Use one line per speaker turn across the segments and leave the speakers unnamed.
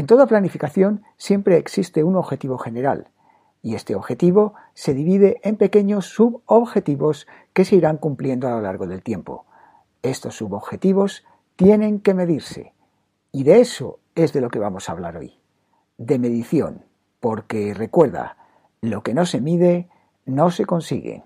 En toda planificación siempre existe un objetivo general, y este objetivo se divide en pequeños subobjetivos que se irán cumpliendo a lo largo del tiempo. Estos subobjetivos tienen que medirse, y de eso es de lo que vamos a hablar hoy. De medición, porque recuerda, lo que no se mide no se consigue.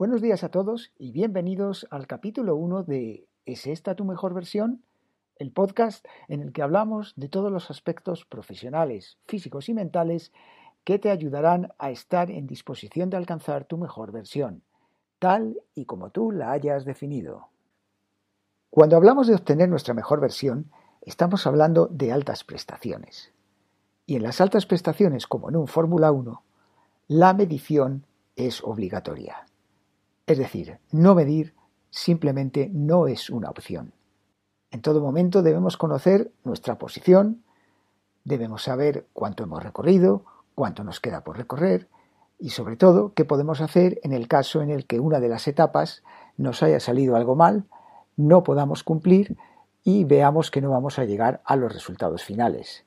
Buenos días a todos y bienvenidos al capítulo 1 de ¿Es esta tu mejor versión? El podcast en el que hablamos de todos los aspectos profesionales, físicos y mentales que te ayudarán a estar en disposición de alcanzar tu mejor versión, tal y como tú la hayas definido. Cuando hablamos de obtener nuestra mejor versión, estamos hablando de altas prestaciones. Y en las altas prestaciones, como en un Fórmula 1, la medición es obligatoria. Es decir, no medir simplemente no es una opción. En todo momento debemos conocer nuestra posición, debemos saber cuánto hemos recorrido, cuánto nos queda por recorrer y sobre todo qué podemos hacer en el caso en el que una de las etapas nos haya salido algo mal, no podamos cumplir y veamos que no vamos a llegar a los resultados finales.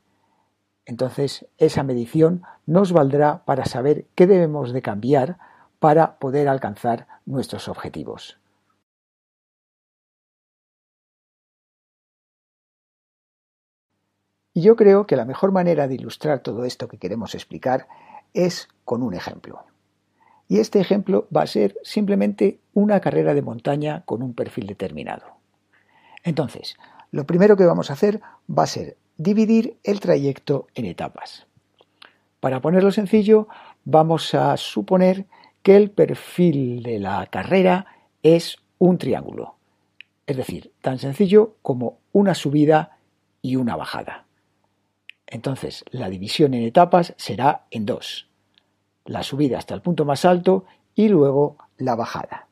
Entonces, esa medición nos valdrá para saber qué debemos de cambiar para poder alcanzar nuestros objetivos. Y yo creo que la mejor manera de ilustrar todo esto que queremos explicar es con un ejemplo. Y este ejemplo va a ser simplemente una carrera de montaña con un perfil determinado. Entonces, lo primero que vamos a hacer va a ser dividir el trayecto en etapas. Para ponerlo sencillo, vamos a suponer que el perfil de la carrera es un triángulo. Es decir, tan sencillo como una subida y una bajada. Entonces, la división en etapas será en dos. La subida hasta el punto más alto y luego la bajada.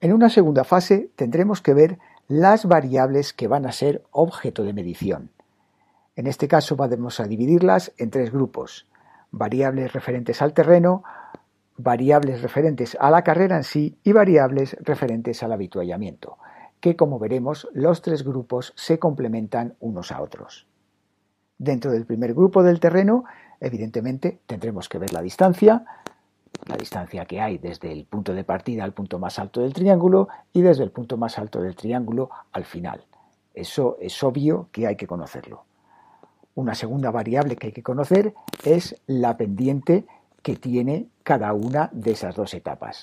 En una segunda fase tendremos que ver las variables que van a ser objeto de medición. En este caso vamos a dividirlas en tres grupos. Variables referentes al terreno, variables referentes a la carrera en sí y variables referentes al habituallamiento, que como veremos los tres grupos se complementan unos a otros. Dentro del primer grupo del terreno, evidentemente tendremos que ver la distancia, la distancia que hay desde el punto de partida al punto más alto del triángulo y desde el punto más alto del triángulo al final. Eso es obvio que hay que conocerlo. Una segunda variable que hay que conocer es la pendiente que tiene cada una de esas dos etapas.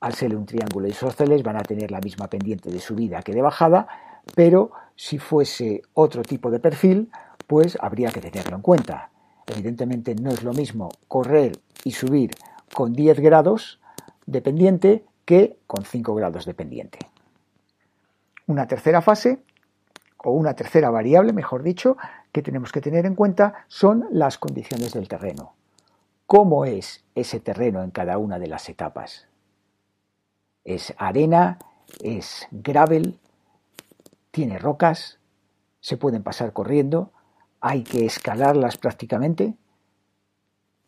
Al ser un triángulo isósceles van a tener la misma pendiente de subida que de bajada, pero si fuese otro tipo de perfil, pues habría que tenerlo en cuenta. Evidentemente no es lo mismo correr y subir con 10 grados de pendiente que con 5 grados de pendiente. Una tercera fase, o una tercera variable, mejor dicho, que tenemos que tener en cuenta son las condiciones del terreno. ¿Cómo es ese terreno en cada una de las etapas? ¿Es arena? ¿Es gravel? ¿Tiene rocas? ¿Se pueden pasar corriendo? ¿Hay que escalarlas prácticamente?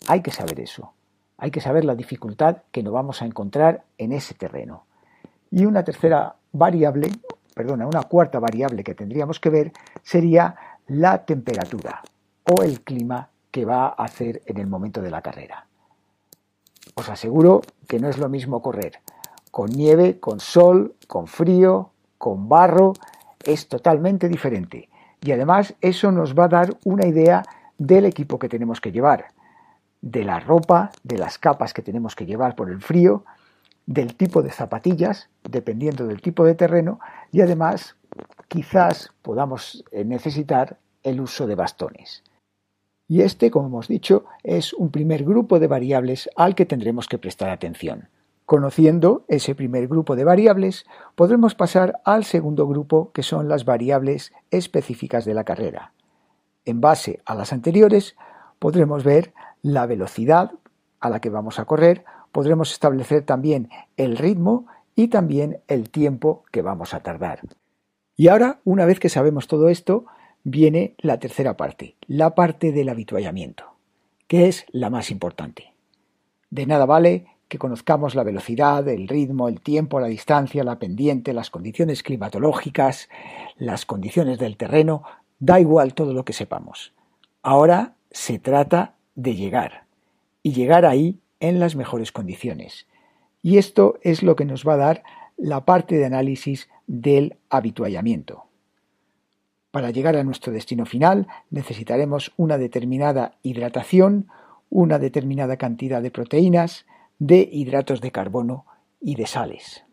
Hay que saber eso. Hay que saber la dificultad que nos vamos a encontrar en ese terreno. Y una tercera variable, perdona, una cuarta variable que tendríamos que ver sería la temperatura o el clima que va a hacer en el momento de la carrera. Os aseguro que no es lo mismo correr con nieve, con sol, con frío, con barro, es totalmente diferente. Y además eso nos va a dar una idea del equipo que tenemos que llevar, de la ropa, de las capas que tenemos que llevar por el frío, del tipo de zapatillas, dependiendo del tipo de terreno, y además quizás podamos eh, necesitar el uso de bastones. Y este, como hemos dicho, es un primer grupo de variables al que tendremos que prestar atención. Conociendo ese primer grupo de variables, podremos pasar al segundo grupo, que son las variables específicas de la carrera. en base a las anteriores, podremos ver la velocidad a la que vamos a correr, podremos establecer también el ritmo y también el tiempo que vamos a tardar. Y ahora, una vez que sabemos todo esto, viene la tercera parte, la parte del habituallamiento, que es la más importante. De nada vale que conozcamos la velocidad, el ritmo, el tiempo, la distancia, la pendiente, las condiciones climatológicas, las condiciones del terreno, da igual todo lo que sepamos. Ahora se trata de llegar, y llegar ahí en las mejores condiciones. Y esto es lo que nos va a dar la parte de análisis del habituallamiento. Para llegar a nuestro destino final necesitaremos una determinada hidratación, una determinada cantidad de proteínas, de hidratos de carbono y de sales.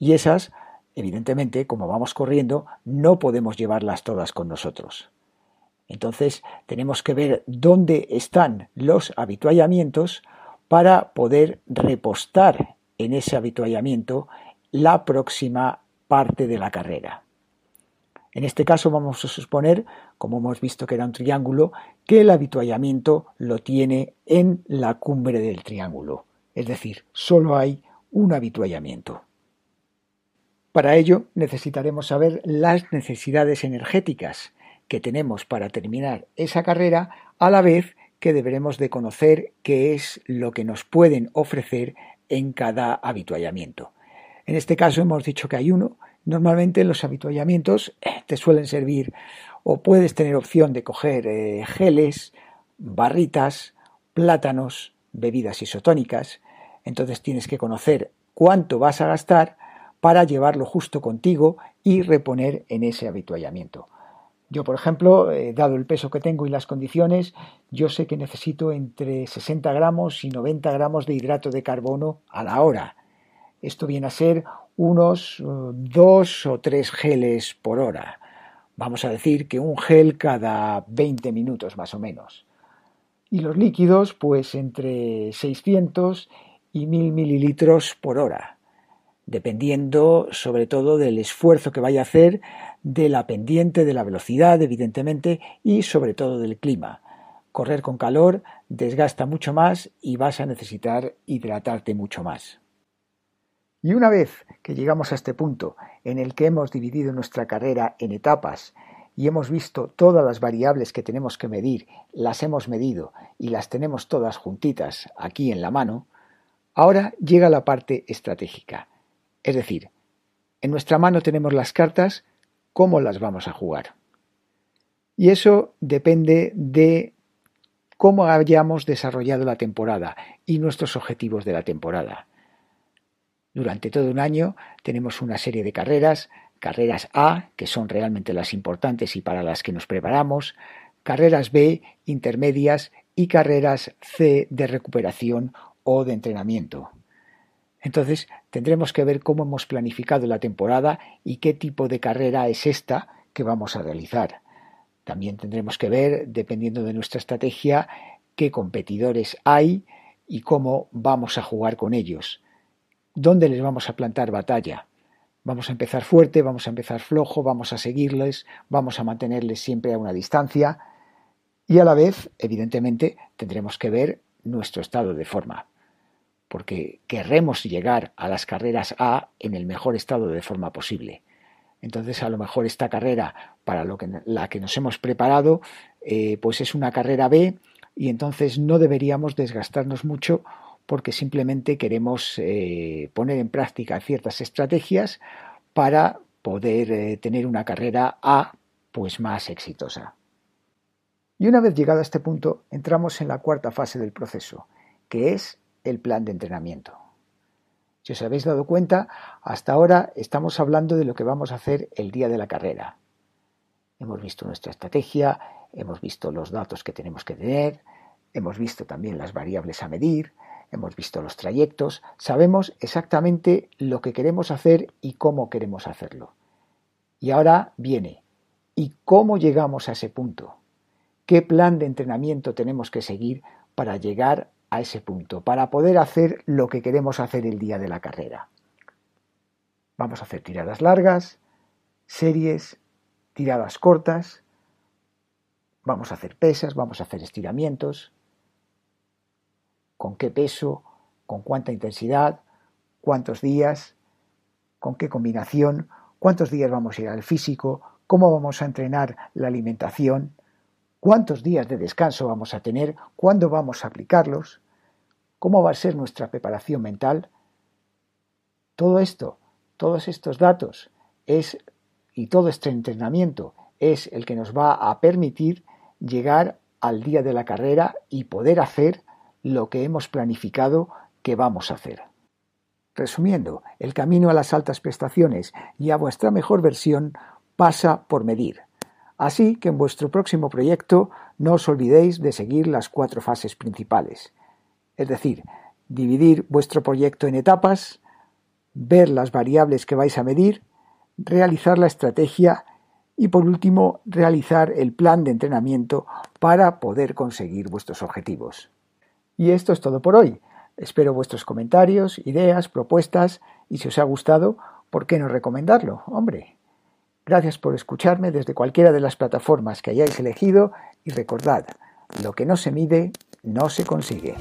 Y esas, evidentemente, como vamos corriendo, no podemos llevarlas todas con nosotros. Entonces tenemos que ver dónde están los habituallamientos para poder repostar en ese habituallamiento la próxima parte de la carrera. En este caso vamos a suponer, como hemos visto que era un triángulo, que el habituallamiento lo tiene en la cumbre del triángulo, es decir, solo hay un habituallamiento. Para ello necesitaremos saber las necesidades energéticas que tenemos para terminar esa carrera, a la vez que deberemos de conocer qué es lo que nos pueden ofrecer en cada habituallamiento. En este caso hemos dicho que hay uno, Normalmente los habituallamientos eh, te suelen servir o puedes tener opción de coger eh, geles, barritas, plátanos, bebidas isotónicas. Entonces tienes que conocer cuánto vas a gastar para llevarlo justo contigo y reponer en ese habituallamiento. Yo, por ejemplo, eh, dado el peso que tengo y las condiciones, yo sé que necesito entre 60 gramos y 90 gramos de hidrato de carbono a la hora. Esto viene a ser unos eh, dos o tres geles por hora. Vamos a decir que un gel cada 20 minutos más o menos. Y los líquidos, pues entre 600 y 1000 mililitros por hora, dependiendo sobre todo del esfuerzo que vaya a hacer, de la pendiente, de la velocidad, evidentemente, y sobre todo del clima. Correr con calor desgasta mucho más y vas a necesitar hidratarte mucho más. Y una vez que llegamos a este punto en el que hemos dividido nuestra carrera en etapas y hemos visto todas las variables que tenemos que medir, las hemos medido y las tenemos todas juntitas aquí en la mano, ahora llega la parte estratégica. Es decir, en nuestra mano tenemos las cartas, ¿cómo las vamos a jugar? Y eso depende de cómo hayamos desarrollado la temporada y nuestros objetivos de la temporada. Durante todo un año tenemos una serie de carreras, carreras A, que son realmente las importantes y para las que nos preparamos, carreras B, intermedias y carreras C de recuperación o de entrenamiento. Entonces tendremos que ver cómo hemos planificado la temporada y qué tipo de carrera es esta que vamos a realizar. También tendremos que ver, dependiendo de nuestra estrategia, qué competidores hay y cómo vamos a jugar con ellos. ¿Dónde les vamos a plantar batalla? Vamos a empezar fuerte, vamos a empezar flojo, vamos a seguirles, vamos a mantenerles siempre a una distancia y a la vez, evidentemente, tendremos que ver nuestro estado de forma, porque querremos llegar a las carreras A en el mejor estado de forma posible. Entonces, a lo mejor esta carrera para la que nos hemos preparado, eh, pues es una carrera B y entonces no deberíamos desgastarnos mucho porque simplemente queremos eh, poner en práctica ciertas estrategias para poder eh, tener una carrera A pues más exitosa. Y una vez llegado a este punto, entramos en la cuarta fase del proceso, que es el plan de entrenamiento. Si os habéis dado cuenta, hasta ahora estamos hablando de lo que vamos a hacer el día de la carrera. Hemos visto nuestra estrategia, hemos visto los datos que tenemos que tener, hemos visto también las variables a medir, hemos visto los trayectos, sabemos exactamente lo que queremos hacer y cómo queremos hacerlo. Y ahora viene, ¿y cómo llegamos a ese punto? ¿Qué plan de entrenamiento tenemos que seguir para llegar a ese punto, para poder hacer lo que queremos hacer el día de la carrera? Vamos a hacer tiradas largas, series, tiradas cortas, Vamos a hacer pesas, vamos a hacer estiramientos, con qué peso, con cuánta intensidad, cuántos días, con qué combinación, cuántos días vamos a ir al físico, cómo vamos a entrenar la alimentación, cuántos días de descanso vamos a tener, cuándo vamos a aplicarlos, cómo va a ser nuestra preparación mental. Todo esto, todos estos datos es y todo este entrenamiento es el que nos va a permitir llegar al día de la carrera y poder hacer lo que hemos planificado que vamos a hacer. Resumiendo, el camino a las altas prestaciones y a vuestra mejor versión pasa por medir. Así que en vuestro próximo proyecto no os olvidéis de seguir las cuatro fases principales. Es decir, dividir vuestro proyecto en etapas, ver las variables que vais a medir, realizar la estrategia y por último realizar el plan de entrenamiento para poder conseguir vuestros objetivos. Y esto es todo por hoy. Espero vuestros comentarios, ideas, propuestas y si os ha gustado, ¿por qué no recomendarlo? Hombre. Gracias por escucharme desde cualquiera de las plataformas que hayáis elegido y recordad, lo que no se mide no se consigue.